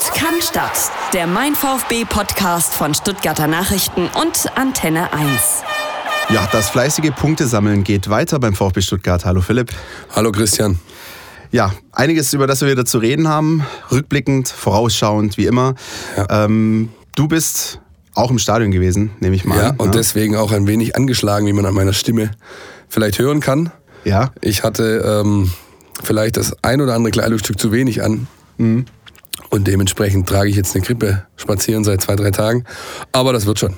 Sport kann Stadt. Der Mein VfB Podcast von Stuttgarter Nachrichten und Antenne 1. Ja, das fleißige Punktesammeln geht weiter beim VfB Stuttgart. Hallo Philipp. Hallo Christian. Ja, einiges, über das wir wieder zu reden haben. Rückblickend, vorausschauend, wie immer. Ja. Ähm, du bist auch im Stadion gewesen, nehme ich mal ja, an. Und ja, und deswegen auch ein wenig angeschlagen, wie man an meiner Stimme vielleicht hören kann. Ja. Ich hatte ähm, vielleicht das ein oder andere Kleidungsstück zu wenig an. Mhm. Und dementsprechend trage ich jetzt eine Grippe spazieren seit zwei, drei Tagen. Aber das wird schon.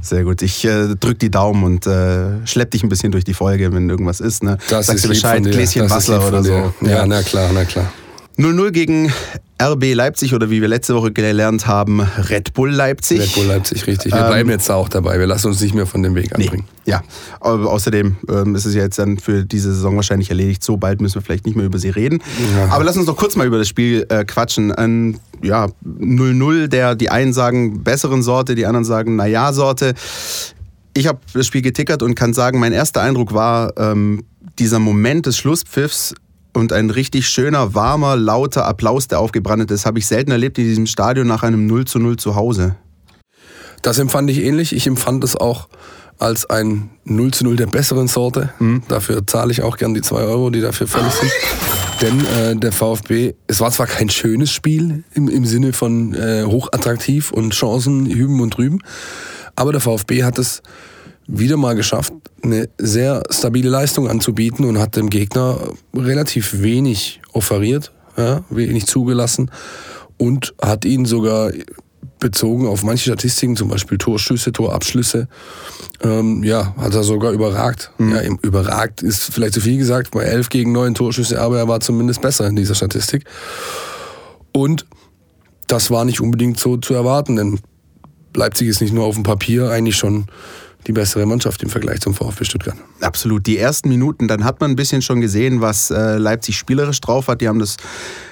Sehr gut. Ich äh, drück die Daumen und äh, schlepp dich ein bisschen durch die Folge, wenn irgendwas ist. Ne? Das Sagst ist du Bescheid, Gläschen Wasser oder so. Ja, ja, na klar, na klar. 0-0 gegen RB Leipzig oder wie wir letzte Woche gelernt haben, Red Bull Leipzig. Red Bull Leipzig, richtig. Wir ähm, bleiben jetzt auch dabei. Wir lassen uns nicht mehr von dem Weg abbringen. Nee, ja, Aber außerdem ähm, ist es ja jetzt dann für diese Saison wahrscheinlich erledigt. So bald müssen wir vielleicht nicht mehr über sie reden. Ja. Aber lass uns doch kurz mal über das Spiel äh, quatschen. Ein ja, 0-0, der die einen sagen besseren Sorte, die anderen sagen naja Sorte. Ich habe das Spiel getickert und kann sagen, mein erster Eindruck war ähm, dieser Moment des Schlusspfiffs und ein richtig schöner, warmer, lauter Applaus, der aufgebrannt ist, habe ich selten erlebt in diesem Stadion nach einem 0 zu 0 zu Hause. Das empfand ich ähnlich. Ich empfand es auch als ein 0 zu 0 der besseren Sorte. Mhm. Dafür zahle ich auch gern die 2 Euro, die dafür fällig sind. Denn äh, der VfB, es war zwar kein schönes Spiel im, im Sinne von äh, hochattraktiv und Chancen hüben und drüben, aber der VfB hat es wieder mal geschafft, eine sehr stabile Leistung anzubieten und hat dem Gegner relativ wenig offeriert, ja, wenig zugelassen und hat ihn sogar bezogen auf manche Statistiken, zum Beispiel Torschüsse, Torabschlüsse, ähm, ja, hat er sogar überragt. Mhm. Ja, überragt ist vielleicht zu viel gesagt, bei elf gegen neun Torschüsse, aber er war zumindest besser in dieser Statistik. Und das war nicht unbedingt so zu erwarten, denn Leipzig ist nicht nur auf dem Papier eigentlich schon die bessere Mannschaft im Vergleich zum VfB Stuttgart. Absolut. Die ersten Minuten, dann hat man ein bisschen schon gesehen, was äh, Leipzig spielerisch drauf hat. Die haben das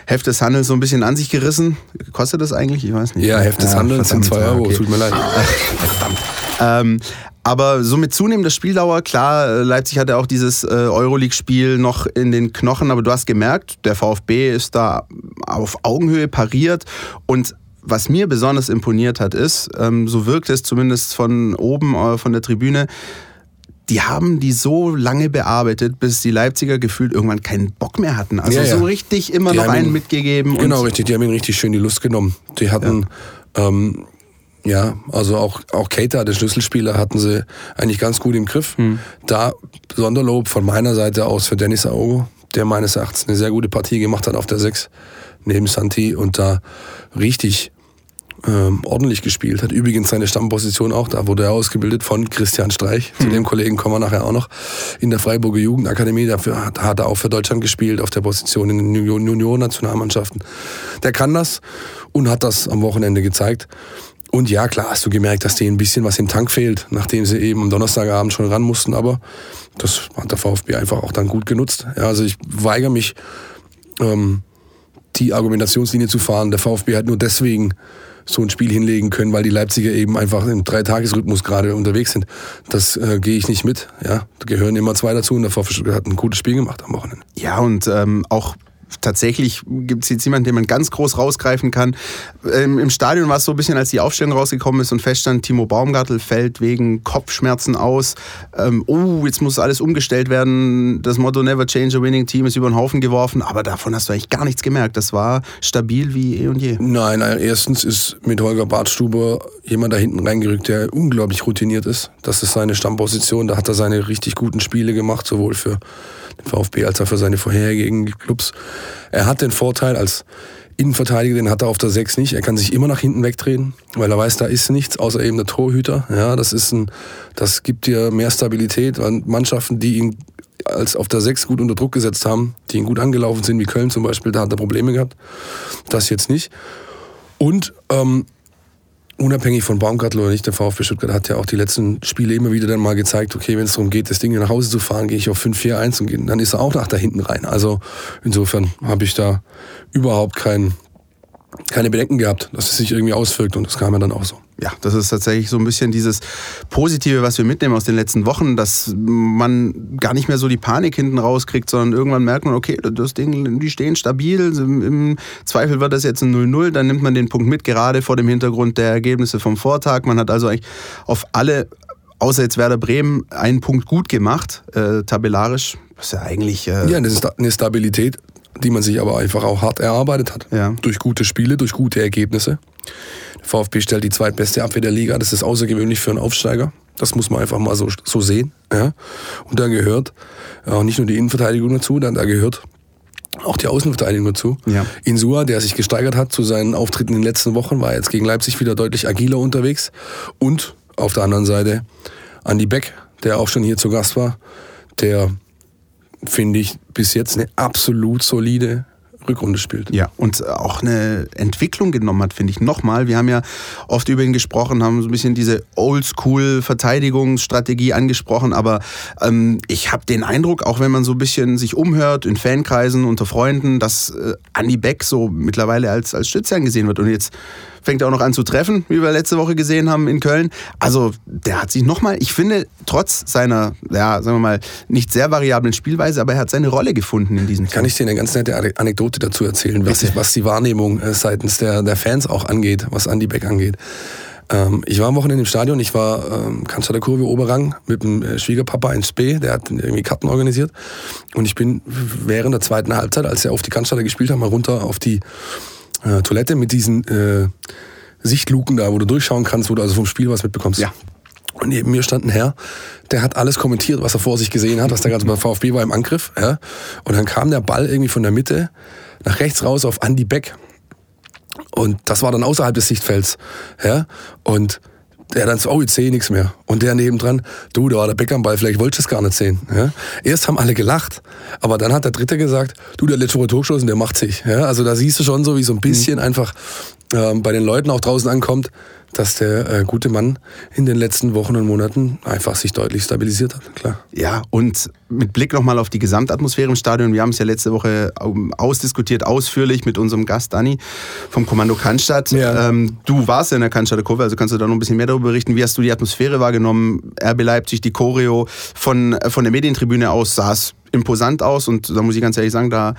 Heft des Handels so ein bisschen an sich gerissen. Kostet das eigentlich? Ich weiß nicht. Ja, Heft des ja, Handels sind zwei Euro. Okay. Tut mir leid. verdammt. Ähm, aber so mit zunehmender Spieldauer, klar, äh, Leipzig hatte auch dieses äh, Euroleague-Spiel noch in den Knochen, aber du hast gemerkt, der VfB ist da auf Augenhöhe pariert und was mir besonders imponiert hat, ist, ähm, so wirkt es zumindest von oben, äh, von der Tribüne, die haben die so lange bearbeitet, bis die Leipziger gefühlt irgendwann keinen Bock mehr hatten. Also ja, ja. so richtig immer die noch einen ihn, mitgegeben. Genau, richtig. Die haben ihn richtig schön die Lust genommen. Die hatten, ja, ähm, ja also auch, auch Keita, der Schlüsselspieler, hatten sie eigentlich ganz gut im Griff. Hm. Da Sonderlob von meiner Seite aus für Dennis Aogo, der meines Erachtens eine sehr gute Partie gemacht hat auf der 6 neben Santi und da richtig ähm, ordentlich gespielt hat. Übrigens seine Stammposition auch, da wurde er ausgebildet von Christian Streich. Zu mhm. dem Kollegen kommen wir nachher auch noch. In der Freiburger Jugendakademie, dafür hat, hat er auch für Deutschland gespielt, auf der Position in den Junior-Nationalmannschaften. Der kann das und hat das am Wochenende gezeigt. Und ja, klar, hast du gemerkt, dass denen ein bisschen was im Tank fehlt, nachdem sie eben am Donnerstagabend schon ran mussten. Aber das hat der VfB einfach auch dann gut genutzt. Ja, also ich weigere mich, ähm, die Argumentationslinie zu fahren. Der VfB hat nur deswegen so ein Spiel hinlegen können, weil die Leipziger eben einfach im Dreitagesrhythmus gerade unterwegs sind. Das äh, gehe ich nicht mit. Ja, da gehören immer zwei dazu und der VfB hat ein gutes Spiel gemacht am Wochenende. Ja, und ähm, auch tatsächlich gibt es jetzt jemanden, den man ganz groß rausgreifen kann. Ähm, Im Stadion war es so ein bisschen, als die Aufstellung rausgekommen ist und feststand, Timo Baumgartel fällt wegen Kopfschmerzen aus. Ähm, oh, jetzt muss alles umgestellt werden. Das Motto Never Change a Winning Team ist über den Haufen geworfen. Aber davon hast du eigentlich gar nichts gemerkt. Das war stabil wie eh und je. Nein, nein erstens ist mit Holger Bartstuber jemand da hinten reingerückt, der unglaublich routiniert ist. Das ist seine Stammposition. Da hat er seine richtig guten Spiele gemacht, sowohl für den VfB als auch für seine vorherigen Clubs. Er hat den Vorteil als Innenverteidiger, den hat er auf der 6 nicht. Er kann sich immer nach hinten wegdrehen, weil er weiß, da ist nichts, außer eben der Torhüter. Ja, das ist ein, das gibt dir mehr Stabilität. Mannschaften, die ihn als auf der 6 gut unter Druck gesetzt haben, die ihn gut angelaufen sind, wie Köln zum Beispiel, da hat er Probleme gehabt. Das jetzt nicht. Und ähm, unabhängig von Baumgartel oder nicht, der VfB Stuttgart hat ja auch die letzten Spiele immer wieder dann mal gezeigt, okay, wenn es darum geht, das Ding nach Hause zu fahren, gehe ich auf 5-4-1 und dann ist er auch nach da hinten rein. Also insofern habe ich da überhaupt kein, keine Bedenken gehabt, dass es sich irgendwie auswirkt und das kam ja dann auch so. ja, das ist tatsächlich so ein bisschen dieses Positive, was wir mitnehmen aus den letzten Wochen, dass man gar nicht mehr so die Panik hinten rauskriegt, sondern irgendwann merkt man, okay, das Ding, die stehen stabil. Im Zweifel wird das jetzt ein 0-0, dann nimmt man den Punkt mit, gerade vor dem Hintergrund der Ergebnisse vom Vortag. Man hat also eigentlich auf alle, außer jetzt Werder Bremen, einen Punkt gut gemacht, äh, tabellarisch. Was ja eigentlich. Äh ja, das ist eine Stabilität, die man sich aber einfach auch hart erarbeitet hat. Ja. Durch gute Spiele, durch gute Ergebnisse. VfB stellt die zweitbeste Abwehr der Liga. Das ist außergewöhnlich für einen Aufsteiger. Das muss man einfach mal so, so sehen. Ja. Und da gehört auch nicht nur die Innenverteidigung dazu, dann da gehört auch die Außenverteidigung dazu. Ja. Insua, der sich gesteigert hat zu seinen Auftritten in den letzten Wochen, war jetzt gegen Leipzig wieder deutlich agiler unterwegs. Und auf der anderen Seite Andy Beck, der auch schon hier zu Gast war, der, finde ich, bis jetzt eine absolut solide Rückrunde spielt. Ja, und auch eine Entwicklung genommen hat, finde ich. Nochmal, wir haben ja oft über ihn gesprochen, haben so ein bisschen diese Oldschool-Verteidigungsstrategie angesprochen, aber ähm, ich habe den Eindruck, auch wenn man so ein bisschen sich umhört in Fankreisen, unter Freunden, dass äh, Andy Beck so mittlerweile als, als Stütze angesehen wird und jetzt fängt er auch noch an zu treffen, wie wir letzte Woche gesehen haben in Köln. Also der hat sich nochmal, ich finde, trotz seiner, ja, sagen wir mal, nicht sehr variablen Spielweise, aber er hat seine Rolle gefunden in diesem Team. Kann ich dir eine ganz nette Anekdote dazu erzählen, was, ich, was die Wahrnehmung äh, seitens der, der Fans auch angeht, was Andy Beck angeht. Ähm, ich war am Wochenende im Stadion, ich war ähm, Kanzler Kurve Oberrang mit dem äh, Schwiegerpapa in Spee, der hat irgendwie Karten organisiert. Und ich bin während der zweiten Halbzeit, als er auf die Cannstatter gespielt hat, mal runter auf die äh, Toilette mit diesen äh, Sichtluken da, wo du durchschauen kannst, wo du also vom Spiel was mitbekommst. Ja. Und neben mir stand ein Herr, der hat alles kommentiert, was er vor sich gesehen hat, was da gerade beim VfB war im Angriff. Ja. Und dann kam der Ball irgendwie von der Mitte nach rechts raus auf Andy Beck. Und das war dann außerhalb des Sichtfelds. Ja. Und der dann so, oh, jetzt sehe ich nichts mehr. Und der nebendran, du, da war der Beck am Ball, vielleicht wolltest du es gar nicht sehen. Ja? Erst haben alle gelacht, aber dann hat der Dritte gesagt, du, der letzte Tor geschossen, der macht sich. Ja? Also da siehst du schon so, wie so ein bisschen mhm. einfach ähm, bei den Leuten auch draußen ankommt, dass der äh, gute Mann in den letzten Wochen und Monaten einfach sich deutlich stabilisiert hat, klar. Ja, und mit Blick nochmal auf die Gesamtatmosphäre im Stadion, wir haben es ja letzte Woche ähm, ausdiskutiert, ausführlich mit unserem Gast Dani vom Kommando Cannstatt. Ja. Ähm, du warst ja in der Cannstatter Kurve, also kannst du da noch ein bisschen mehr darüber berichten. Wie hast du die Atmosphäre wahrgenommen? RB Leipzig, die Choreo von, von der Medientribüne aus es imposant aus und da muss ich ganz ehrlich sagen, da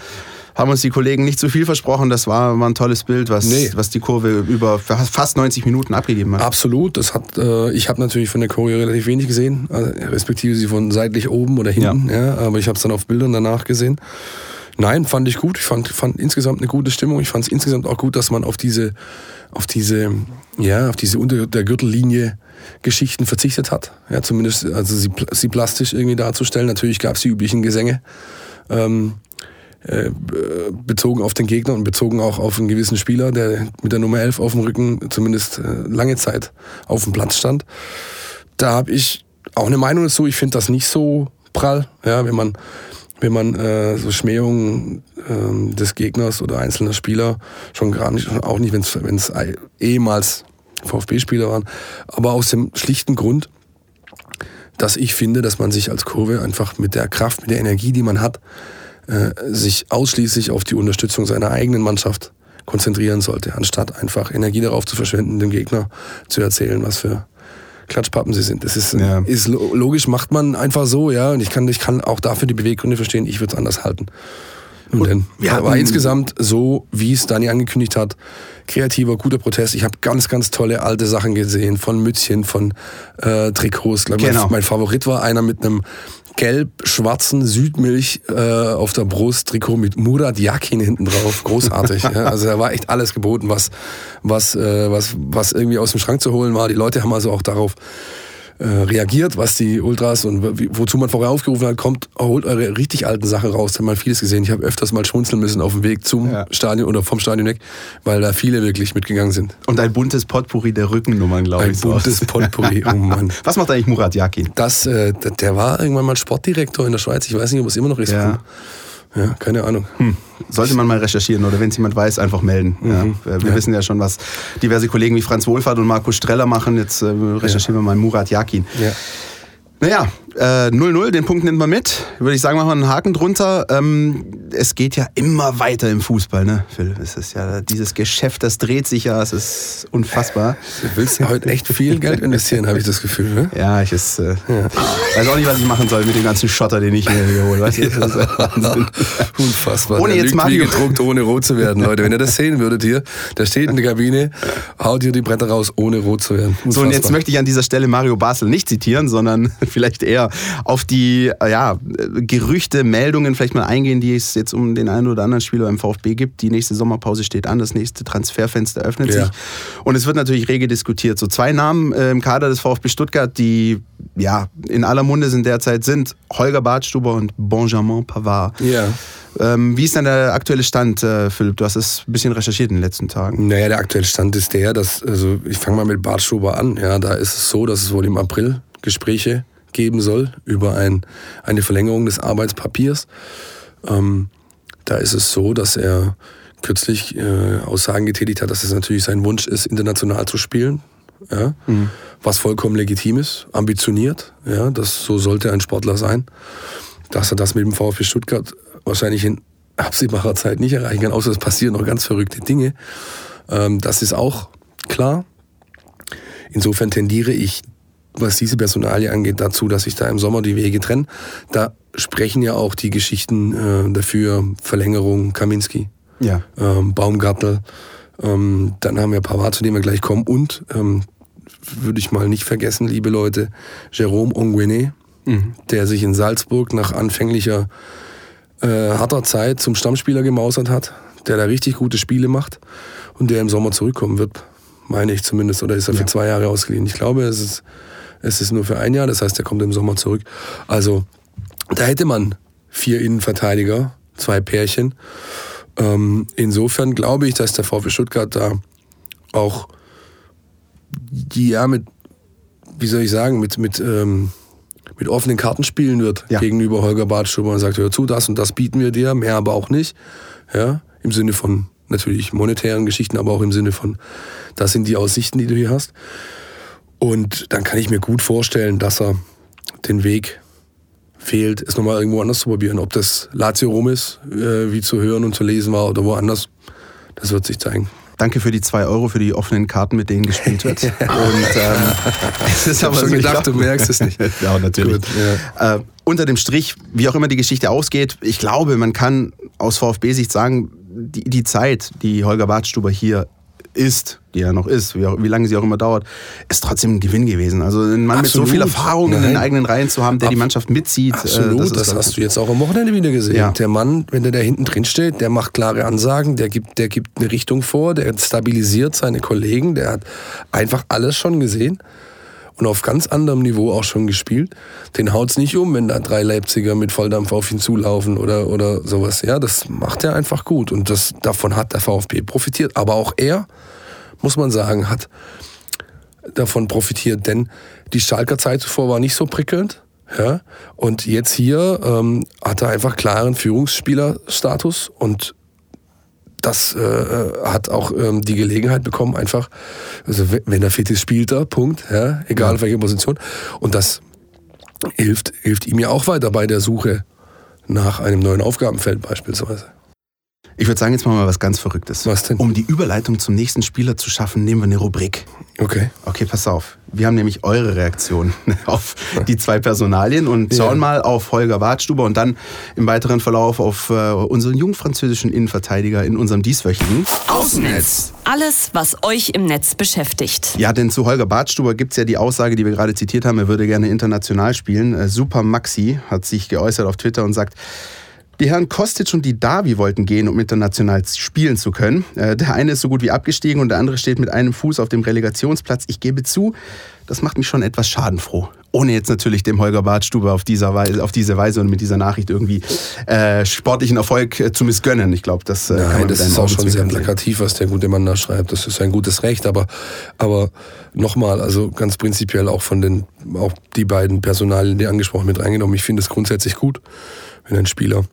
haben uns die Kollegen nicht zu viel versprochen. Das war, war ein tolles Bild, was, nee. was die Kurve über fast 90 Minuten abgegeben hat. Absolut. Das hat, äh, ich habe natürlich von der Choreo relativ wenig gesehen, äh, respektive sie von seitlich oben oder hinten. Ja. ja aber ich habe es dann auf Bildern danach gesehen. Nein, fand ich gut. Ich fand, fand insgesamt eine gute Stimmung. Ich fand es insgesamt auch gut, dass man auf diese, auf diese, ja, auf diese unter der Gürtellinie Geschichten verzichtet hat. Ja, zumindest, also sie, sie plastisch irgendwie darzustellen. Natürlich gab es die üblichen Gesänge. Ähm, äh, bezogen auf den Gegner und bezogen auch auf einen gewissen Spieler, der mit der Nummer 11 auf dem Rücken zumindest äh, lange Zeit auf dem Platz stand. Da habe ich auch eine Meinung dazu. Ich finde das nicht so prall, ja, wenn man wenn man äh, so Schmähungen äh, des Gegners oder einzelner Spieler schon gar nicht, auch nicht, wenn es ehemals VfB-Spieler waren, aber aus dem schlichten Grund, dass ich finde, dass man sich als Kurve einfach mit der Kraft, mit der Energie, die man hat, äh, sich ausschließlich auf die Unterstützung seiner eigenen Mannschaft konzentrieren sollte, anstatt einfach Energie darauf zu verschwenden, dem Gegner zu erzählen, was für Klatschpappen sie sind. Das ist, ja. ist logisch, macht man einfach so, ja. Und ich kann, ich kann auch dafür die Beweggründe verstehen, ich würde es anders halten. Und dann, ja, aber insgesamt so, wie es Dani angekündigt hat, kreativer, guter Protest. Ich habe ganz, ganz tolle alte Sachen gesehen, von Mützchen, von äh, Trikots. Genau. Mein, mein Favorit war einer mit einem gelb-schwarzen Südmilch äh, auf der Brust, Trikot mit Murat Yakin hinten drauf. Großartig. ja. Also da war echt alles geboten, was, was, äh, was, was irgendwie aus dem Schrank zu holen war. Die Leute haben also auch darauf äh, reagiert, was die Ultras und wozu man vorher aufgerufen hat, kommt, holt eure richtig alten Sachen raus. Da haben wir vieles gesehen. Ich habe öfters mal schmunzeln müssen auf dem Weg zum ja. Stadion oder vom Stadion weg, weil da viele wirklich mitgegangen sind. Und ein buntes Potpourri der Rückennummern, glaube ich. Ein buntes so. Potpourri, oh Mann. Was macht eigentlich Murat Yakin? Das, äh, der war irgendwann mal Sportdirektor in der Schweiz. Ich weiß nicht, ob es immer noch ist. Ja. Ja, keine Ahnung. Hm. Sollte man mal recherchieren oder wenn es jemand weiß, einfach melden. Mhm. Ja, wir ja. wissen ja schon, was diverse Kollegen wie Franz Wohlfahrt und Markus Streller machen. Jetzt äh, recherchieren ja. wir mal Murat Yakin. Ja. Naja, 0-0, den Punkt nimmt man mit. Würde ich sagen, machen wir einen Haken drunter. Ähm, es geht ja immer weiter im Fußball, ne, Phil? Es ist ja dieses Geschäft, das dreht sich ja, es ist unfassbar. Du willst heute echt viel Geld investieren, habe ich das Gefühl, ne? Ja, ich ist, äh, ja. weiß auch nicht, was ich machen soll mit dem ganzen Schotter, den ich mir? Das ist Wahnsinn. Unfassbar. Ohne jetzt Mario- gedruckt, ohne rot zu werden, Leute. Wenn ihr das sehen würdet hier, der steht in der Kabine, haut hier die Bretter raus, ohne rot zu werden. So, und jetzt Unfassbar. möchte ich an dieser Stelle Mario Basel nicht zitieren, sondern vielleicht eher auf die äh, ja, Gerüchte, Meldungen vielleicht mal eingehen, die es jetzt um den einen oder anderen Spieler im VfB gibt. Die nächste Sommerpause steht an, das nächste Transferfenster öffnet Ja. sich. Und es wird natürlich rege diskutiert. So zwei Namen äh, im Kader des VfB Stuttgart, die ja in aller Munde sind derzeit, sind Holger Badstuber und Benjamin Pavard. Ja. Ähm, wie ist denn der aktuelle Stand, äh, Philipp? Du hast es ein bisschen recherchiert in den letzten Tagen. Naja, der aktuelle Stand ist der, dass, also ich fange mal mit Bartschuber an. Ja, da ist es so, dass es wohl im April Gespräche geben soll über ein, eine Verlängerung des Arbeitspapiers. Ähm, da ist es so, dass er kürzlich äh, Aussagen getätigt hat, dass es natürlich sein Wunsch ist, international zu spielen. Ja, Was vollkommen legitim ist, ambitioniert. Ja, das, so sollte ein Sportler sein. Dass er das mit dem VfB Stuttgart wahrscheinlich in absehbarer Zeit nicht erreichen kann, außer es passieren noch ganz verrückte Dinge. Ähm, das ist auch klar. Insofern tendiere ich, was diese Personalie angeht, dazu, dass sich da im Sommer die Wege trennen. Da sprechen ja auch die Geschichten äh, dafür, Verlängerung, Kaminski, Ja. ähm, Baumgartel. Ähm, dann haben wir Pavard, zu dem wir gleich kommen. Und, ähm, würde ich mal nicht vergessen, liebe Leute, Jérôme Onguene, der sich in Salzburg nach anfänglicher äh, harter Zeit zum Stammspieler gemausert hat, der da richtig gute Spiele macht und der im Sommer zurückkommen wird, meine ich zumindest. Oder ist er für zwei Jahre ausgeliehen? Ich glaube, es ist, es ist nur für ein Jahr, das heißt, er kommt im Sommer zurück. Also, da hätte man vier Innenverteidiger, zwei Pärchen. Ähm, insofern glaube ich, dass der VfB Stuttgart da auch die ja mit, wie soll ich sagen, mit, mit, ähm, mit offenen Karten spielen wird Ja. gegenüber Holger Badstuber und sagt, hör zu, das und das bieten wir dir, mehr aber auch nicht. Ja, im Sinne von natürlich monetären Geschichten, aber auch im Sinne von, das sind die Aussichten, die du hier hast. Und dann kann ich mir gut vorstellen, dass er den Weg fehlt, es nochmal irgendwo anders zu probieren. Ob das Lazio Rom ist, äh, wie zu hören und zu lesen war, oder woanders, das wird sich zeigen. Danke für die zwei Euro für die offenen Karten, mit denen gespielt wird. Und ähm, es ist hab aber schon so, ich gedacht, glaub- du merkst es nicht. ja, natürlich. Gut, Äh, unter dem Strich, wie auch immer die Geschichte ausgeht, ich glaube, man kann aus VfB-Sicht sagen, die, die Zeit, die Holger Badstuber hier ist, die er noch ist, wie, auch, wie lange sie auch immer dauert, ist trotzdem ein Gewinn gewesen. Also ein Mann mit so Absolut. viel Erfahrung in den Nein. eigenen Reihen zu haben, der die Ab- Mannschaft mitzieht. äh, Absolut, das, ist hast du jetzt auch am Wochenende wieder gesehen. Ja. Der Mann, wenn der da hinten drin steht, der macht klare Ansagen, der gibt, der gibt eine Richtung vor, der stabilisiert seine Kollegen, der hat einfach alles schon gesehen und auf ganz anderem Niveau auch schon gespielt. Den haut's nicht um, wenn da drei Leipziger mit Volldampf auf ihn zulaufen oder, oder sowas. Ja, das macht er einfach gut und das, davon hat der VfB profitiert. Aber auch er, muss man sagen, hat davon profitiert, denn die Schalker Zeit zuvor war nicht so prickelnd. Ja? Und jetzt hier ähm, hat er einfach klaren Führungsspielerstatus und das äh, hat auch ähm, die Gelegenheit bekommen, einfach, also we- wenn er fit ist, spielt er, Punkt, ja? egal auf welcher Position. Und das hilft, hilft ihm ja auch weiter bei der Suche nach einem neuen Aufgabenfeld beispielsweise. Ich würde sagen, jetzt machen wir was ganz Verrücktes. Was denn? Um die Überleitung zum nächsten Spieler zu schaffen, nehmen wir eine Rubrik. Okay. Okay, pass auf. Wir haben nämlich eure Reaktion auf die zwei Personalien und Ja. schauen mal auf Holger Badstuber und dann im weiteren Verlauf auf äh, unseren jungfranzösischen Innenverteidiger in unserem dieswöchigen. Außennetz. Alles, was euch im Netz beschäftigt. Ja, denn zu Holger Badstuber gibt es ja die Aussage, die wir gerade zitiert haben, er würde gerne international spielen. Äh, Super Maxi hat sich geäußert auf Twitter und sagt, die Herren Kostic und die Davi wollten gehen, um international spielen zu können. Äh, Der eine ist so gut wie abgestiegen und der andere steht mit einem Fuß auf dem Relegationsplatz. Ich gebe zu, das macht mich schon etwas schadenfroh. Ohne jetzt natürlich dem Holger Badstuber auf, dieser Weise, auf diese Weise und mit dieser Nachricht irgendwie äh, sportlichen Erfolg äh, zu missgönnen. Ich glaube, das äh, kann man Nein, das ist auch schon sehr plakativ, was der gute Mann da schreibt. Das ist ein gutes Recht, aber, aber nochmal, also ganz prinzipiell auch von den, auch die beiden Personalien, die angesprochen mit reingenommen. Ich finde es grundsätzlich gut, wenn ein Spieler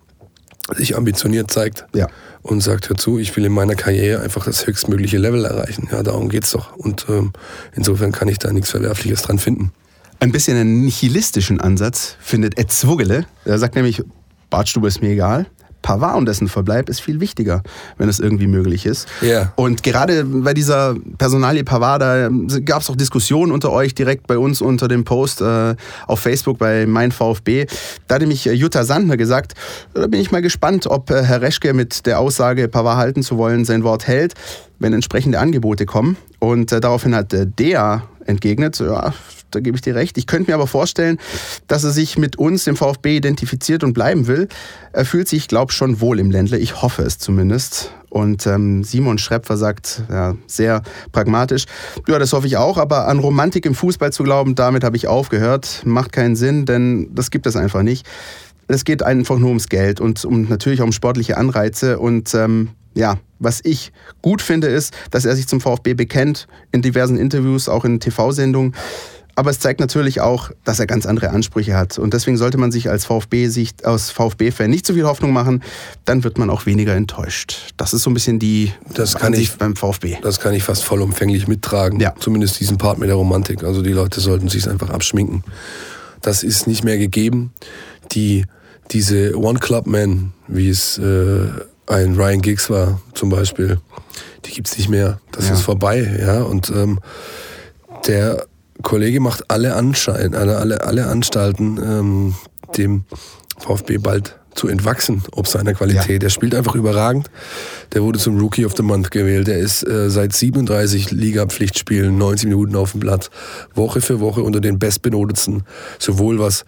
sich ambitioniert zeigt Ja. und sagt, hör zu, ich will in meiner Karriere einfach das höchstmögliche Level erreichen. Ja, darum geht's doch. Und ähm, insofern kann ich da nichts Verwerfliches dran finden. Ein bisschen einen nihilistischen Ansatz findet Ed Zwugele. Er sagt nämlich, Bartstube ist mir egal. Pavard und dessen Verbleib ist viel wichtiger, wenn es irgendwie möglich ist. Ja. Und gerade bei dieser Personalie Pavard, da gab es auch Diskussionen unter euch direkt bei uns unter dem Post äh, auf Facebook bei Mein VfB. Da hat nämlich äh, Jutta Sandner gesagt, da bin ich mal gespannt, ob äh, Herr Reschke mit der Aussage, Pavard halten zu wollen, sein Wort hält, wenn entsprechende Angebote kommen. Und äh, daraufhin hat äh, der entgegnet, ja, da gebe ich dir recht. Ich könnte mir aber vorstellen, dass er sich mit uns, dem VfB, identifiziert und bleiben will. Er fühlt sich, glaube ich, schon wohl im Ländle. Ich hoffe es zumindest. Und ähm, Simon Schrepfer sagt, ja, sehr pragmatisch, ja, das hoffe ich auch, aber an Romantik im Fußball zu glauben, damit habe ich aufgehört. Macht keinen Sinn, denn das gibt es einfach nicht. Es geht einfach nur ums Geld und um, natürlich auch um sportliche Anreize. Und ähm, ja, was ich gut finde, ist, dass er sich zum VfB bekennt, in diversen Interviews, auch in TV-Sendungen. Aber es zeigt natürlich auch, dass er ganz andere Ansprüche hat. Und deswegen sollte man sich als VfB-Sicht, aus VfB-Fan nicht zu viel Hoffnung machen. Dann wird man auch weniger enttäuscht. Das ist so ein bisschen die das kann Ansicht ich, beim VfB. Das kann ich fast vollumfänglich mittragen. Ja. Zumindest diesen Part mit der Romantik. Also die Leute sollten sich einfach abschminken. Das ist nicht mehr gegeben. Die, diese One-Club-Men, wie es äh, ein Ryan Giggs war zum Beispiel, die gibt's nicht mehr. Das Ja. ist vorbei. Ja? Und ähm, der Kollege macht alle, Anschein, alle, alle, alle Anstalten, ähm, dem VfB bald zu entwachsen, ob seiner Qualität. Er spielt einfach überragend. Der wurde zum Rookie of the Month gewählt. Der ist äh, seit 37 Liga-Pflichtspielen 90 Minuten auf dem Platz, Woche für Woche unter den bestbenotetsten, sowohl was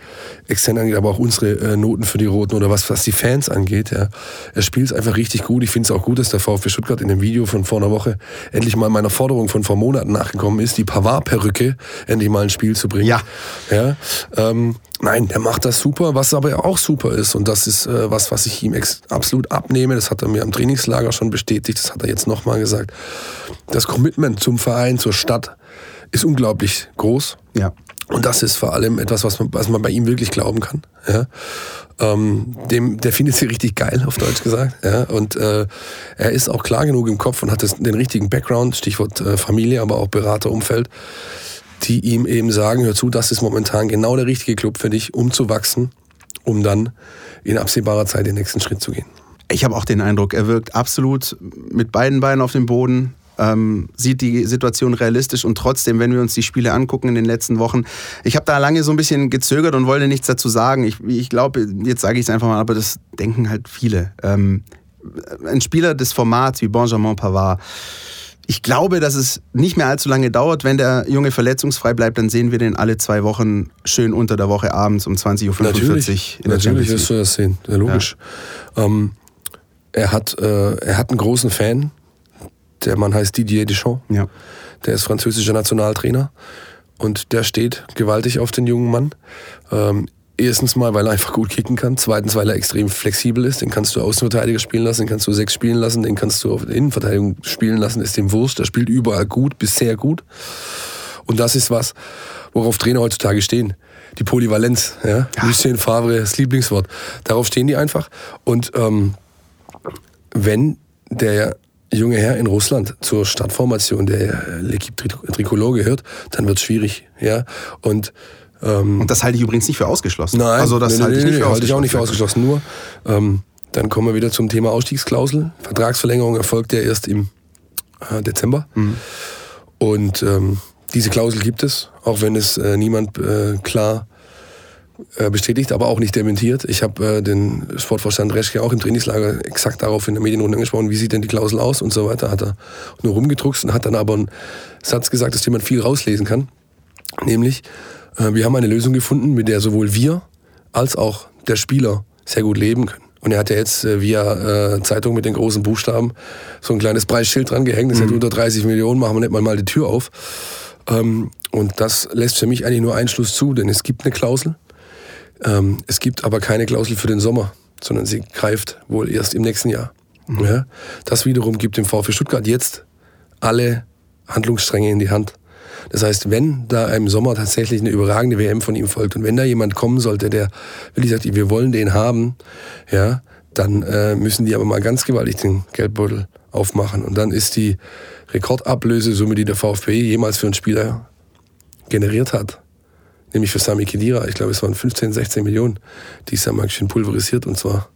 extern angeht, aber auch unsere äh, Noten für die Roten oder was, was die Fans angeht. Ja. Er spielt es einfach richtig gut. Ich finde es auch gut, dass der VfB Stuttgart in dem Video von vor einer Woche endlich mal meiner Forderung von vor Monaten nachgekommen ist, die Pavard-Perücke endlich mal ins Spiel zu bringen. Ja. Ja, ähm, nein, der macht das super, was aber auch super ist und das ist äh, was, was ich ihm absolut abnehme. Das hat er mir am Trainingslager schon bestätigt, das hat er jetzt nochmal gesagt. Das Commitment zum Verein, zur Stadt ist unglaublich groß. Ja. Und das ist vor allem etwas, was man, was man bei ihm wirklich glauben kann. Ja? Ähm, dem, der findet sie richtig geil, auf Deutsch gesagt. Ja? Und äh, er ist auch klar genug im Kopf und hat das, den richtigen Background, Stichwort äh, Familie, aber auch Beraterumfeld, die ihm eben sagen, hör zu, das ist momentan genau der richtige Club für dich, um zu wachsen, um dann in absehbarer Zeit den nächsten Schritt zu gehen. Ich habe auch den Eindruck, er wirkt absolut mit beiden Beinen auf dem Boden, ähm, sieht die Situation realistisch und trotzdem, wenn wir uns die Spiele angucken in den letzten Wochen, ich habe da lange so ein bisschen gezögert und wollte nichts dazu sagen. Ich, ich glaube, jetzt sage ich es einfach mal, aber das denken halt viele. Ähm, ein Spieler des Formats wie Benjamin Pavard, ich glaube, dass es nicht mehr allzu lange dauert. Wenn der Junge verletzungsfrei bleibt, dann sehen wir den alle zwei Wochen schön unter der Woche abends um 20.45 Uhr in der natürlich wirst du das sehen, ja, logisch. Ähm, er, hat, äh, er hat einen großen Fan, der Mann heißt Didier Deschamps. Ja. Der ist französischer Nationaltrainer und der steht gewaltig auf den jungen Mann. Ähm, erstens mal, weil er einfach gut kicken kann. Zweitens, weil er extrem flexibel ist. Den kannst du Außenverteidiger spielen lassen, den kannst du sechs spielen lassen, den kannst du auf der Innenverteidigung spielen lassen. Ist dem Wurst. Der spielt überall gut, bis sehr gut. Und das ist was, worauf Trainer heutzutage stehen. Die Polyvalenz. Ja? Lucien Favre, das Lieblingswort. Darauf stehen die einfach. Und ähm, wenn der junge Herr in Russland zur Stadtformation der L'Equipe Tri- Tricolore gehört, dann wird es schwierig. Ja? Und ähm, Und das halte ich übrigens nicht für ausgeschlossen. Nein, also das nee, halte nee, ich nicht nee, für halte ich auch nicht für ausgeschlossen. Nur, ähm, dann kommen wir wieder zum Thema Ausstiegsklausel. Vertragsverlängerung erfolgt ja erst im äh, Dezember. Mhm. Und ähm, diese Klausel gibt es, auch wenn es äh, niemand äh, klar äh, bestätigt, aber auch nicht dementiert. Ich habe äh, den Sportvorstand Reschke auch im Trainingslager exakt darauf in der Medienrunde angesprochen, wie sieht denn die Klausel aus und so weiter. Hat er nur rumgedruckst und hat dann aber einen Satz gesagt, dass jemand viel rauslesen kann. Nämlich, wir haben eine Lösung gefunden, mit der sowohl wir als auch der Spieler sehr gut leben können. Und er hat ja jetzt äh, via äh, Zeitung mit den großen Buchstaben so ein kleines Preisschild dran gehängt. Das ist jetzt unter 30 Millionen, machen wir nicht mal, mal die Tür auf. Ähm, und das lässt für mich eigentlich nur einen Schluss zu, denn es gibt eine Klausel. Ähm, es gibt aber keine Klausel für den Sommer, sondern sie greift wohl erst im nächsten Jahr. Ja? Das wiederum gibt dem VfB Stuttgart jetzt alle Handlungsstränge in die Hand. Das heißt, wenn da im Sommer tatsächlich eine überragende WM von ihm folgt und wenn da jemand kommen sollte, der wirklich sagt, wir wollen den haben, ja, dann äh, müssen die aber mal ganz gewaltig den Geldbeutel aufmachen. Und dann ist die Rekordablösesumme, die der VfB jemals für einen Spieler generiert hat, nämlich für Sami Khedira. Ich glaube, es waren 15, 16 Millionen, die Samarkand pulverisiert und zwar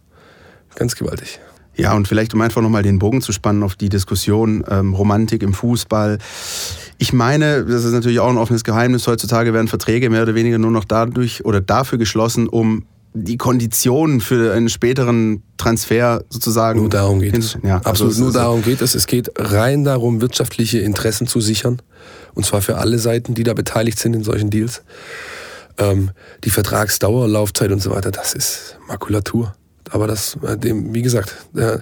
ganz gewaltig. Ja, und vielleicht um einfach nochmal den Bogen zu spannen auf die Diskussion ähm, Romantik im Fußball. Ich meine, das ist natürlich auch ein offenes Geheimnis, heutzutage werden Verträge mehr oder weniger nur noch dadurch oder dafür geschlossen, um die Konditionen für einen späteren Transfer sozusagen. Nur darum geht es. Ja, also Absolut, also nur darum geht es. Es geht rein darum, wirtschaftliche Interessen zu sichern. Und zwar für alle Seiten, die da beteiligt sind in solchen Deals. Ähm, die Vertragsdauer, Laufzeit und so weiter, das ist Makulatur. Aber das, äh, dem, wie gesagt, da,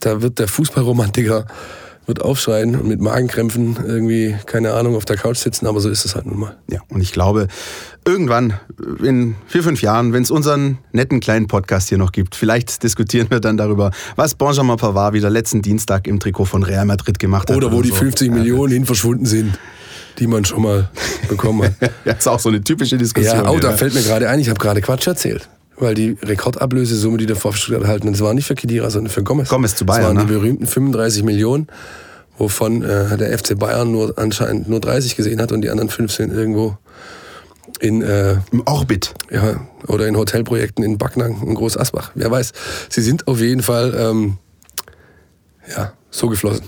da wird der Fußballromantiker wird aufschreien und mit Magenkrämpfen irgendwie, keine Ahnung, auf der Couch sitzen, aber so ist es halt nun mal. Ja, und ich glaube, irgendwann, in vier, fünf Jahren, wenn es unseren netten kleinen Podcast hier noch gibt, vielleicht diskutieren wir dann darüber, was Benjamin Pavard wieder letzten Dienstag im Trikot von Real Madrid gemacht hat. Oder wo die so. 50 Millionen hin verschwunden sind die man schon mal bekommen hat. ja, ist auch so eine typische Diskussion. Ja, oh, da fällt mir gerade ein, ich habe gerade Quatsch erzählt. Weil die Rekordablösesumme, die der VfB erhalten das war nicht für Kedira, sondern für Gomez. Gomez zu Bayern. Das waren ne? die berühmten 35 Millionen, wovon äh, der FC Bayern nur anscheinend nur 30 gesehen hat und die anderen 15 irgendwo in äh, im Orbit. Ja, oder in Hotelprojekten in Backnang und Groß Asbach. Wer weiß. Sie sind auf jeden Fall ähm, ja, so geflossen.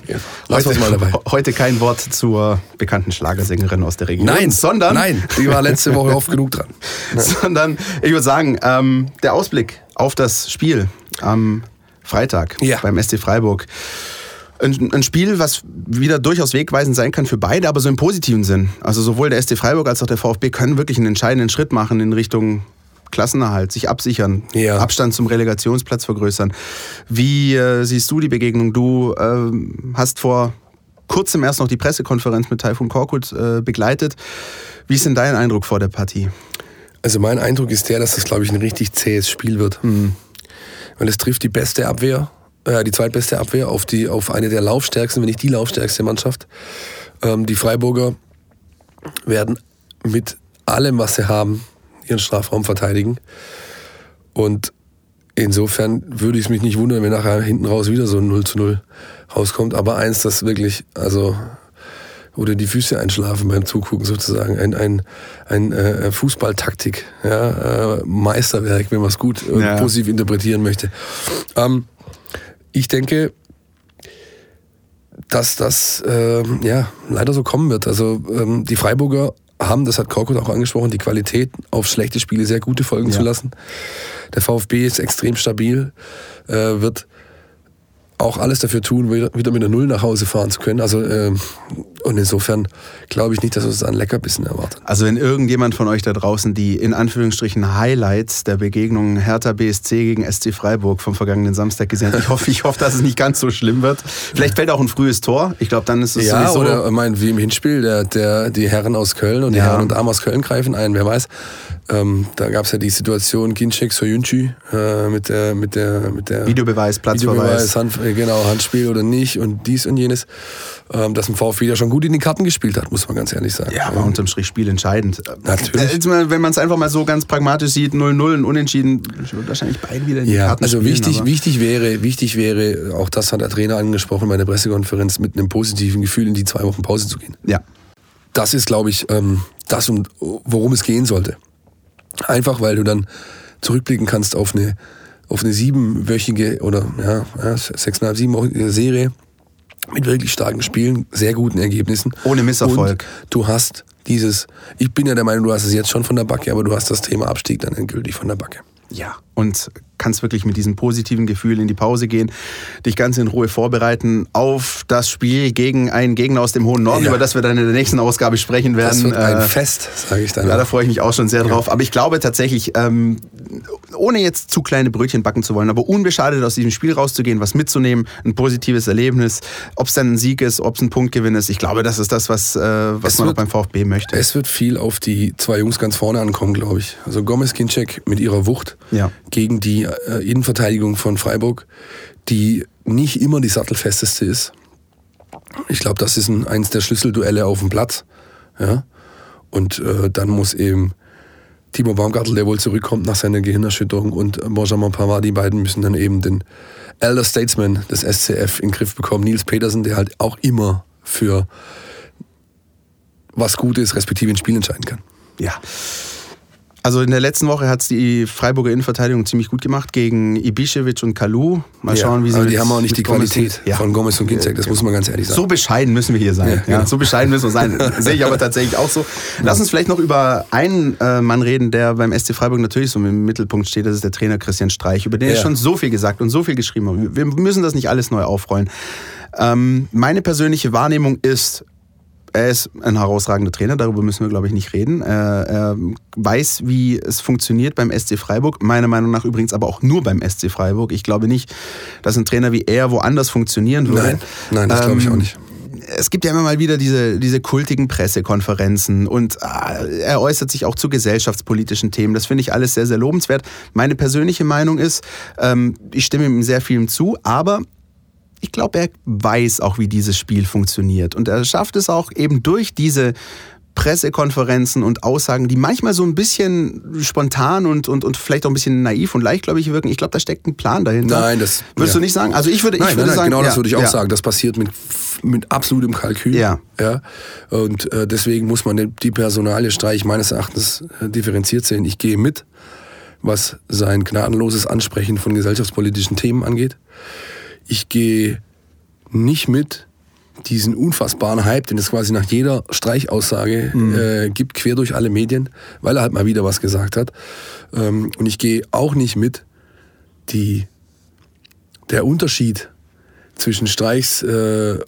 Lass heute, mal dabei. Heute kein Wort zur bekannten Schlagersängerin aus der Region. Nein, sondern. Nein, die war letzte Woche oft genug dran. sondern, ich würde sagen, ähm, der Ausblick auf das Spiel am Freitag ja. beim SC Freiburg. Ein, ein, Spiel, was wieder durchaus wegweisend sein kann für beide, aber so im positiven Sinn. Also sowohl der SC Freiburg als auch der VfB können wirklich einen entscheidenden Schritt machen in Richtung Klassenerhalt, sich absichern, ja. Abstand zum Relegationsplatz vergrößern. Wie äh, siehst du die Begegnung? Du äh, hast vor kurzem erst noch die Pressekonferenz mit Taifun Korkut äh, begleitet. Wie ist denn dein Eindruck vor der Partie? Also mein Eindruck ist der, dass das, glaube ich, ein richtig zähes Spiel wird. Mhm. Weil es trifft die beste Abwehr, äh, die zweitbeste Abwehr auf, die, auf eine der laufstärksten, wenn nicht die laufstärkste Mannschaft. Ähm, die Freiburger werden mit allem, was sie haben, ihren Strafraum verteidigen. Und insofern würde ich mich nicht wundern, wenn nachher hinten raus wieder so ein 0 zu 0 rauskommt. Aber eins, das wirklich, also, oder die Füße einschlafen beim Zugucken sozusagen. Ein, ein, ein äh, Fußballtaktik, ja, äh, Meisterwerk, wenn man es gut äh, ja. positiv interpretieren möchte. Ähm, ich denke, dass das äh, ja leider so kommen wird. Also ähm, die Freiburger haben, das hat Korkut auch angesprochen, die Qualität auf schlechte Spiele sehr gute Folgen ja. zu lassen. Der VfB ist extrem stabil, äh, wird auch alles dafür tun, wieder mit einer Null nach Hause fahren zu können. Also äh, und insofern glaube ich nicht, dass uns ein Leckerbissen erwartet. Also wenn irgendjemand von euch da draußen die in Anführungsstrichen Highlights der Begegnung Hertha BSC gegen SC Freiburg vom vergangenen Samstag gesehen hat, ich hoffe, ich hoffe, dass es nicht ganz so schlimm wird. Vielleicht fällt auch ein frühes Tor. Ich glaube, dann ist es ja, sowieso... oder mein, wie im Hinspiel, der, der, die Herren aus Köln und die ja. Herren und Damen aus Köln greifen ein, wer weiß. Ähm, da gab es ja die Situation Ginchek Soyuncu äh, mit der mit der mit der Videobeweis, Platzverweis, Videobeweis, Hand, äh, genau Handspiel oder nicht und dies und jenes, ähm, dass ein VfB ja schon gut in die Karten gespielt hat, muss man ganz ehrlich sagen. Ja, aber unterm Strich spielentscheidend. Natürlich. Äh, wenn man es einfach mal so ganz pragmatisch sieht, 0-0 und unentschieden, würde wahrscheinlich beide wieder in die ja, Karten also spielen. wichtig, wichtig wäre, wichtig wäre, auch das hat der Trainer angesprochen bei der Pressekonferenz, mit einem positiven Gefühl in die zwei Wochen Pause zu gehen. Ja. Das ist, glaube ich, ähm, das, worum es gehen sollte. Einfach weil du dann zurückblicken kannst auf eine, auf eine siebenwöchige oder ja, sechseinhalb, siebenwöchige Serie mit wirklich starken Spielen, sehr guten Ergebnissen. Ohne Misserfolg. Und du hast dieses, ich bin ja der Meinung, du hast es jetzt schon von der Backe, aber du hast das Thema Abstieg dann endgültig von der Backe. Ja, und kannst wirklich mit diesem positiven Gefühl in die Pause gehen, dich ganz in Ruhe vorbereiten auf das Spiel gegen einen Gegner aus dem hohen Norden, ja. über das wir dann in der nächsten Ausgabe sprechen werden. Das wird ein äh, Fest, sage ich dann. Ja, da freue ich mich auch schon sehr drauf. Ja. Aber ich glaube tatsächlich, ähm, ohne jetzt zu kleine Brötchen backen zu wollen, aber unbeschadet aus diesem Spiel rauszugehen, was mitzunehmen, ein positives Erlebnis, ob es dann ein Sieg ist, ob es ein Punktgewinn ist. Ich glaube, das ist das, was, äh, was man wird, auch beim VfB möchte. Es wird viel auf die zwei Jungs ganz vorne ankommen, glaube ich. Also Gomez Kinczek mit ihrer Wucht ja. Gegen die äh, Innenverteidigung von Freiburg, die nicht immer die sattelfesteste ist. Ich glaube, das ist ein, eins der Schlüsselduelle auf dem Platz. Ja? Und äh, dann muss eben Timo Baumgartel, der wohl zurückkommt nach seiner Gehirnerschütterung, und Benjamin Pavard, die beiden müssen dann eben den Elder Statesman des SCF in den Griff bekommen. Nils Petersen, der halt auch immer für was gut ist, respektive ein Spiel entscheiden kann. Ja. Also in der letzten Woche hat es die Freiburger Innenverteidigung ziemlich gut gemacht gegen Ibišević und Kalu. Mal schauen, wie sie. Aber die haben auch nicht die Qualität ja. von Gomez und Ginzek, das muss man ganz ehrlich sagen. So bescheiden müssen wir hier sein. Ja, genau. So bescheiden müssen wir sein. Sehe ich aber tatsächlich auch so. Lass uns vielleicht noch über einen äh, Mann reden, der beim SC Freiburg natürlich so im Mittelpunkt steht. Das ist der Trainer Christian Streich, über den ich schon so viel gesagt und so viel geschrieben habe. Wir müssen das nicht alles neu aufrollen. Ähm, meine persönliche Wahrnehmung ist, er ist ein herausragender Trainer, darüber müssen wir, glaube ich, nicht reden. Er, er, weiß, wie es funktioniert beim SC Freiburg. Meiner Meinung nach übrigens aber auch nur beim SC Freiburg. Ich glaube nicht, dass ein Trainer wie er woanders funktionieren würde. Nein, nein das ähm, glaube ich auch nicht. Es gibt ja immer mal wieder diese, diese kultigen Pressekonferenzen und äh, er äußert sich auch zu gesellschaftspolitischen Themen. Das finde ich alles sehr, sehr lobenswert. Meine persönliche Meinung ist, ähm, ich stimme ihm sehr vielem zu, aber ich glaube, er weiß auch, wie dieses Spiel funktioniert. Und er schafft es auch eben durch diese Pressekonferenzen und Aussagen, die manchmal so ein bisschen spontan und, und, und vielleicht auch ein bisschen naiv und leichtgläubig wirken. Ich glaube, da steckt ein Plan dahinter. Nein, das. Würdest ja. du nicht sagen? Also ich würde, nein, ich würde nein, sagen. Genau das würde ich auch ja. sagen. Das passiert mit, mit absolutem Kalkül. Ja. ja. Und äh, deswegen muss man die Personalie Streich meines Erachtens äh, differenziert sehen. Ich gehe mit, was sein gnadenloses Ansprechen von gesellschaftspolitischen Themen angeht. Ich gehe nicht mit diesen unfassbaren Hype, den es quasi nach jeder Streichaussage mhm. äh, gibt, quer durch alle Medien, weil er halt mal wieder was gesagt hat. Ähm, und ich gehe auch nicht mit, die, der Unterschied zwischen Streichs, äh,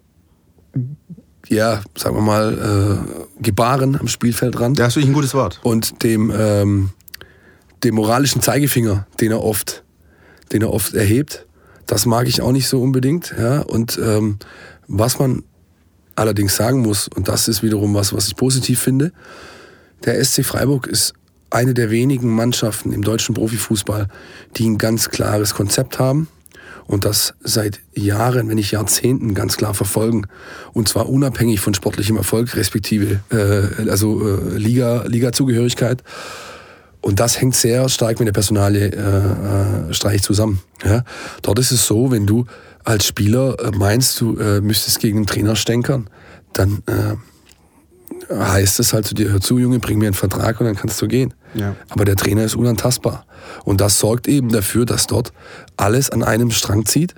ja, sagen wir mal, äh, Gebaren am Spielfeldrand. Das finde ich ein gutes Wort. Und dem, ähm, dem moralischen Zeigefinger, den er oft, den er oft erhebt. Das mag ich auch nicht so unbedingt. Ja? Und ähm, was man allerdings sagen muss, und das ist wiederum was, was ich positiv finde, der SC Freiburg ist eine der wenigen Mannschaften im deutschen Profifußball, die ein ganz klares Konzept haben und das seit Jahren, wenn nicht Jahrzehnten ganz klar verfolgen. Und zwar unabhängig von sportlichem Erfolg, respektive äh, also äh, Liga, Liga-Zugehörigkeit. Und das hängt sehr stark mit der Personalie äh, äh, Streich zusammen. Ja? Dort ist es so, wenn du als Spieler äh, meinst, du äh, müsstest gegen einen Trainer stänkern, dann äh, heißt es halt zu dir, hör zu, Junge, bring mir einen Vertrag und dann kannst du gehen. Ja. Aber der Trainer ist unantastbar. Und das sorgt eben dafür, dass dort alles an einem Strang zieht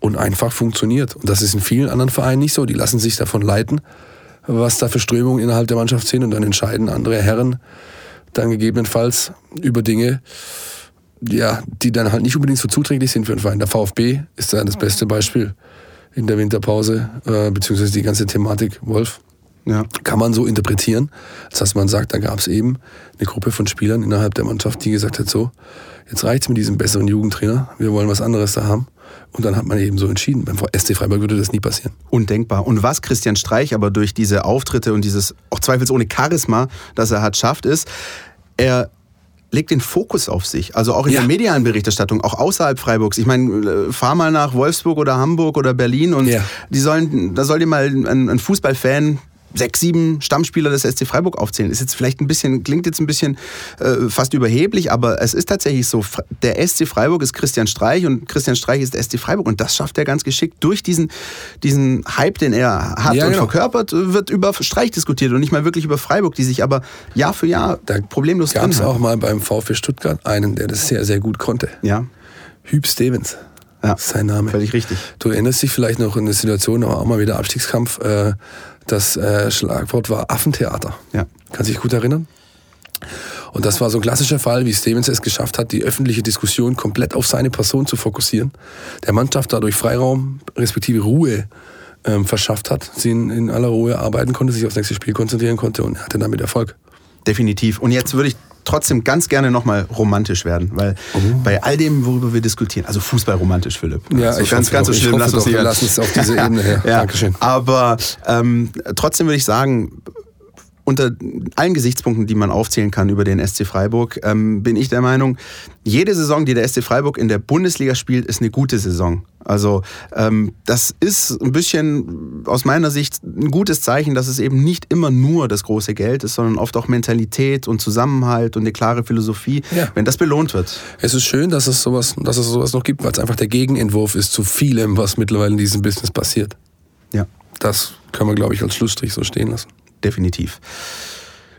und einfach funktioniert. Und das ist in vielen anderen Vereinen nicht so. Die lassen sich davon leiten, was da für Strömungen innerhalb der Mannschaft sind und dann entscheiden andere Herren, dann gegebenenfalls über Dinge, ja, die dann halt nicht unbedingt so zuträglich sind für einen Verein. Der VfB ist da das beste Beispiel in der Winterpause, äh, beziehungsweise die ganze Thematik Wolf. Ja. Kann man so interpretieren. Das heißt, man sagt, da gab es eben eine Gruppe von Spielern innerhalb der Mannschaft, die gesagt hat, so, jetzt reicht's mit diesem besseren Jugendtrainer, wir wollen was anderes da haben. Und dann hat man eben so entschieden. Beim SC Freiburg würde das nie passieren. Undenkbar. Und was Christian Streich aber durch diese Auftritte und dieses auch zweifelsohne Charisma, das er hat, schafft, ist, er legt den Fokus auf sich. Also auch in ja. der medialen Berichterstattung, auch außerhalb Freiburgs. Ich meine, äh, fahr mal nach Wolfsburg oder Hamburg oder Berlin und ja. die sollen, da soll dir mal ein, ein Fußballfan sechs, sieben Stammspieler des SC Freiburg aufzählen. Ist jetzt vielleicht ein bisschen, klingt jetzt ein bisschen äh, fast überheblich, aber es ist tatsächlich so. Der SC Freiburg ist Christian Streich und Christian Streich ist der SC Freiburg und das schafft er ganz geschickt. Durch diesen, diesen Hype, den er hat ja, und genau. verkörpert, wird über Streich diskutiert und nicht mal wirklich über Freiburg, die sich aber Jahr für Jahr da problemlos drin es auch mal beim VfB Stuttgart einen, der das sehr, sehr gut konnte. Ja. Hüb Stevens. Ja, sein Name. Völlig richtig. Du erinnerst dich vielleicht noch in der Situation, aber auch mal wieder Abstiegskampf. Äh, das äh, Schlagwort war Affentheater. Ja. Kann sich gut erinnern? Und das war so ein klassischer Fall, wie Stevens es geschafft hat, die öffentliche Diskussion komplett auf seine Person zu fokussieren. Der Mannschaft dadurch Freiraum, respektive Ruhe ähm, verschafft hat, sie in, in aller Ruhe arbeiten konnte, sich aufs nächste Spiel konzentrieren konnte und hatte damit Erfolg. Definitiv. Und jetzt würde ich trotzdem ganz gerne nochmal romantisch werden, weil oh. bei all dem, worüber wir diskutieren, also Fußball romantisch, Philipp. Ja, also ich ganz, ganz so schlimm. Lass uns, lass uns auf diese Ebene her. ja, Dankeschön. Aber ähm, trotzdem würde ich sagen, unter allen Gesichtspunkten, die man aufzählen kann über den SC Freiburg, ähm, bin ich der Meinung, jede Saison, die der SC Freiburg in der Bundesliga spielt, ist eine gute Saison. Also ähm, das ist ein bisschen aus meiner Sicht ein gutes Zeichen, dass es eben nicht immer nur das große Geld ist, sondern oft auch Mentalität und Zusammenhalt und eine klare Philosophie, ja. wenn das belohnt wird. Es ist schön, dass es sowas, dass es sowas noch gibt, weil es einfach der Gegenentwurf ist zu vielem, was mittlerweile in diesem Business passiert. Ja. Das können wir, glaube ich, als Schlussstrich so stehen lassen definitiv.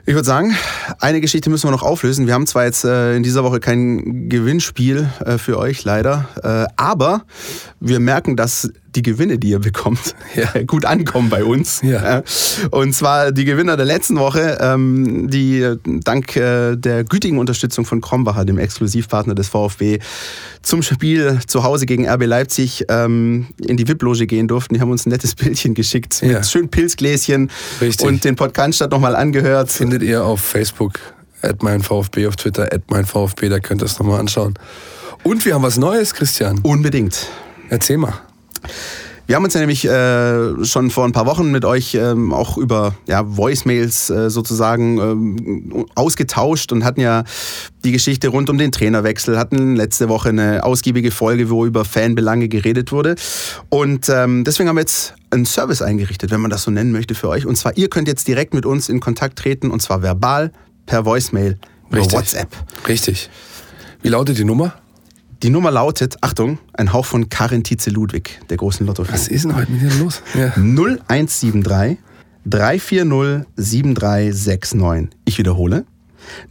Ich würde sagen, eine Geschichte müssen wir noch auflösen. Wir haben zwar jetzt äh, in dieser Woche kein Gewinnspiel äh, für euch leider, äh, aber wir merken, dass die Gewinne, die ihr bekommt, ja. gut ankommen bei uns. Ja. Und zwar die Gewinner der letzten Woche, ähm, die dank äh, der gütigen Unterstützung von Krombacher, dem Exklusivpartner des VfB, zum Spiel zu Hause gegen RB Leipzig ähm, in die VIP-Loge gehen durften. Die haben uns ein nettes Bildchen geschickt ja. mit schönen Pilzgläschen Richtig. und den Podcast nochmal angehört. Findet ihr auf Facebook, at mein VfB, auf Twitter, at mein VfB, da könnt ihr es nochmal anschauen. Und wir haben was Neues, Christian. Unbedingt. Erzähl mal. Wir haben uns ja nämlich äh, schon vor ein paar Wochen mit euch ähm, auch über ja, Voicemails äh, sozusagen ähm, ausgetauscht und hatten ja die Geschichte rund um den Trainerwechsel, hatten letzte Woche eine ausgiebige Folge, wo über Fanbelange geredet wurde. Und ähm, deswegen haben wir jetzt einen Service eingerichtet, wenn man das so nennen möchte für euch. Und zwar, ihr könnt jetzt direkt mit uns in Kontakt treten und zwar verbal per Voicemail über WhatsApp. Richtig. Wie lautet die Nummer? Die Nummer lautet, Achtung, ein Hauch von Karin Tietze-Ludwig, der großen lotto Was ist denn heute mit dir los? Ja. 0173 340 7369. Ich wiederhole.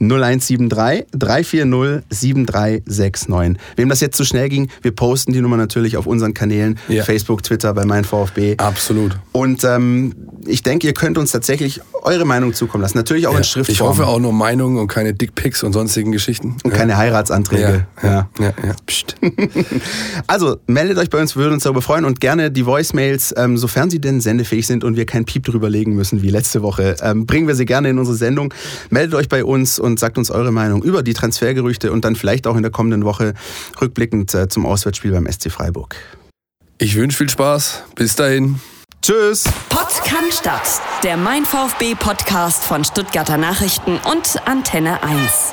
0173 340 7369. Wem das jetzt zu so schnell ging, wir posten die Nummer natürlich auf unseren Kanälen, ja. Facebook, Twitter, bei mein VfB. Absolut. Und ähm, ich denke, ihr könnt uns tatsächlich eure Meinung zukommen lassen. Natürlich auch ja. in Schriftform. Ich hoffe auch nur Meinungen und keine Dickpics und sonstigen Geschichten. Und ja. keine Heiratsanträge. Ja, ja, ja. ja. also meldet euch bei uns, wir würden uns darüber freuen und gerne die Voicemails, ähm, sofern sie denn sendefähig sind und wir kein Piep drüber legen müssen wie letzte Woche, ähm, bringen wir sie gerne in unsere Sendung. Meldet euch bei uns und sagt uns eure Meinung über die Transfergerüchte und dann vielleicht auch in der kommenden Woche rückblickend äh, zum Auswärtsspiel beim SC Freiburg. Ich wünsche viel Spaß. Bis dahin. Tschüss. Podcast statt. Der Mein VfB Podcast von Stuttgarter Nachrichten und Antenne 1.